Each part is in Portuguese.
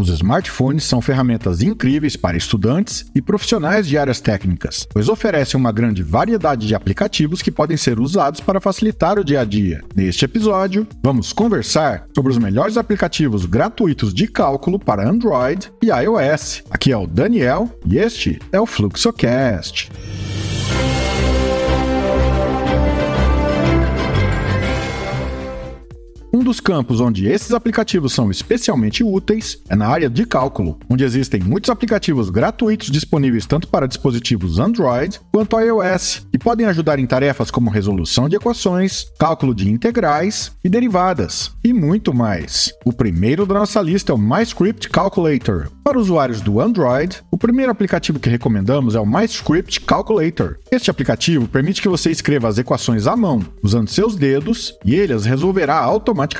Os smartphones são ferramentas incríveis para estudantes e profissionais de áreas técnicas, pois oferecem uma grande variedade de aplicativos que podem ser usados para facilitar o dia a dia. Neste episódio, vamos conversar sobre os melhores aplicativos gratuitos de cálculo para Android e iOS. Aqui é o Daniel e este é o Fluxocast. Dos campos onde esses aplicativos são especialmente úteis é na área de cálculo, onde existem muitos aplicativos gratuitos disponíveis tanto para dispositivos Android quanto iOS, que podem ajudar em tarefas como resolução de equações, cálculo de integrais e derivadas, e muito mais. O primeiro da nossa lista é o MyScript Calculator. Para usuários do Android, o primeiro aplicativo que recomendamos é o MyScript Calculator. Este aplicativo permite que você escreva as equações à mão, usando seus dedos, e ele as resolverá automaticamente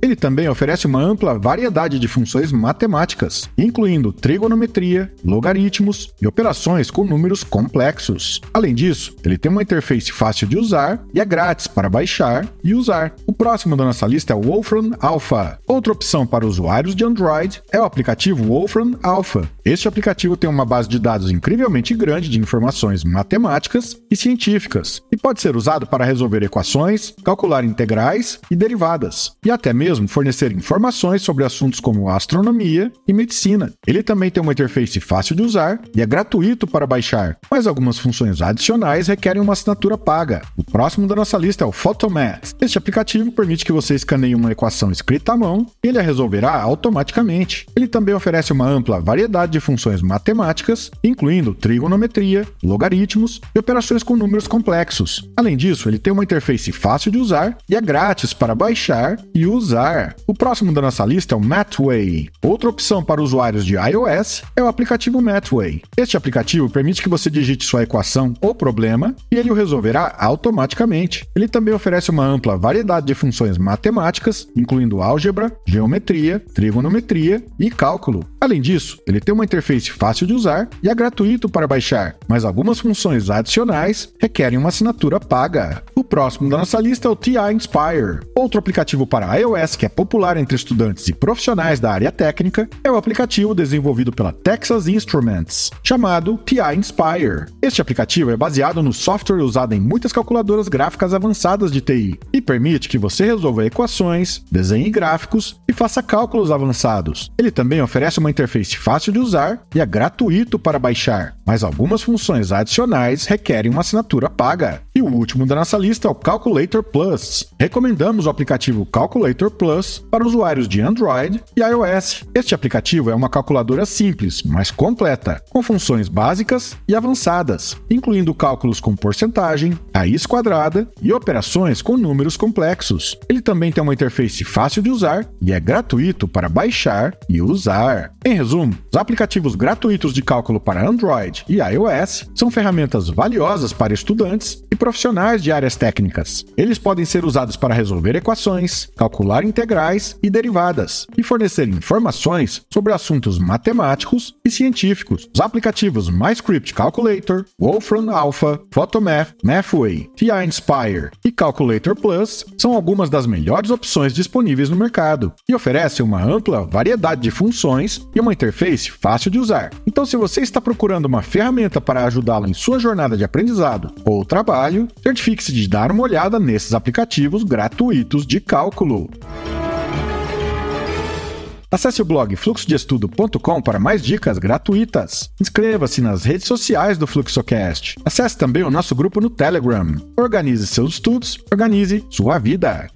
Ele também oferece uma ampla variedade de funções matemáticas, incluindo trigonometria, logaritmos e operações com números complexos. Além disso, ele tem uma interface fácil de usar e é grátis para baixar e usar. O próximo da nossa lista é o Wolfram Alpha. Outra opção para usuários de Android é o aplicativo Wolfram Alpha. Este aplicativo tem uma base de dados incrivelmente grande de informações matemáticas e científicas e pode ser usado para resolver equações, calcular integrais e derivadas e até mesmo fornecer informações sobre assuntos como astronomia e medicina. Ele também tem uma interface fácil de usar e é gratuito para baixar, mas algumas funções adicionais requerem uma assinatura paga. O próximo da nossa lista é o Photomat. Este aplicativo permite que você escaneie uma equação escrita à mão e ele a resolverá automaticamente. Ele também oferece uma ampla variedade de funções matemáticas, incluindo trigonometria, logaritmos e operações com números complexos. Além disso, ele tem uma interface fácil de usar e é grátis para baixar e usar. O próximo da nossa lista é o Mathway. Outra opção para usuários de iOS é o aplicativo Mathway. Este aplicativo permite que você digite sua equação ou problema e ele o resolverá automaticamente. Ele também oferece uma ampla variedade de funções matemáticas, incluindo álgebra, geometria, trigonometria e cálculo. Além disso, ele tem uma interface fácil de usar e é gratuito para baixar, mas algumas funções adicionais requerem uma assinatura paga. Próximo da nossa lista é o TI Inspire. Outro aplicativo para iOS que é popular entre estudantes e profissionais da área técnica é o aplicativo desenvolvido pela Texas Instruments, chamado TI Inspire. Este aplicativo é baseado no software usado em muitas calculadoras gráficas avançadas de TI e permite que você resolva equações, desenhe gráficos e faça cálculos avançados. Ele também oferece uma interface fácil de usar e é gratuito para baixar, mas algumas funções adicionais requerem uma assinatura paga. E o último da nossa lista é o Calculator Plus. Recomendamos o aplicativo Calculator Plus para usuários de Android e iOS. Este aplicativo é uma calculadora simples, mas completa, com funções básicas e avançadas, incluindo cálculos com porcentagem, raiz quadrada e operações com números complexos. Ele também tem uma interface fácil de usar e é gratuito para baixar e usar. Em resumo, os aplicativos gratuitos de cálculo para Android e iOS são ferramentas valiosas para estudantes e profissionais de áreas técnicas. Eles podem ser usados para resolver equações calcular integrais e derivadas e fornecer informações sobre assuntos matemáticos e científicos. Os aplicativos MyScript Calculator, Wolfram Alpha, Photomath, Mathway, TI Inspire e Calculator Plus são algumas das melhores opções disponíveis no mercado e oferecem uma ampla variedade de funções e uma interface fácil de usar. Então, se você está procurando uma ferramenta para ajudá-lo em sua jornada de aprendizado ou trabalho, certifique-se de dar uma olhada nesses aplicativos gratuitos de cálculo. Acesse o blog fluxodeestudo.com para mais dicas gratuitas. Inscreva-se nas redes sociais do Fluxocast. Acesse também o nosso grupo no Telegram. Organize seus estudos, organize sua vida.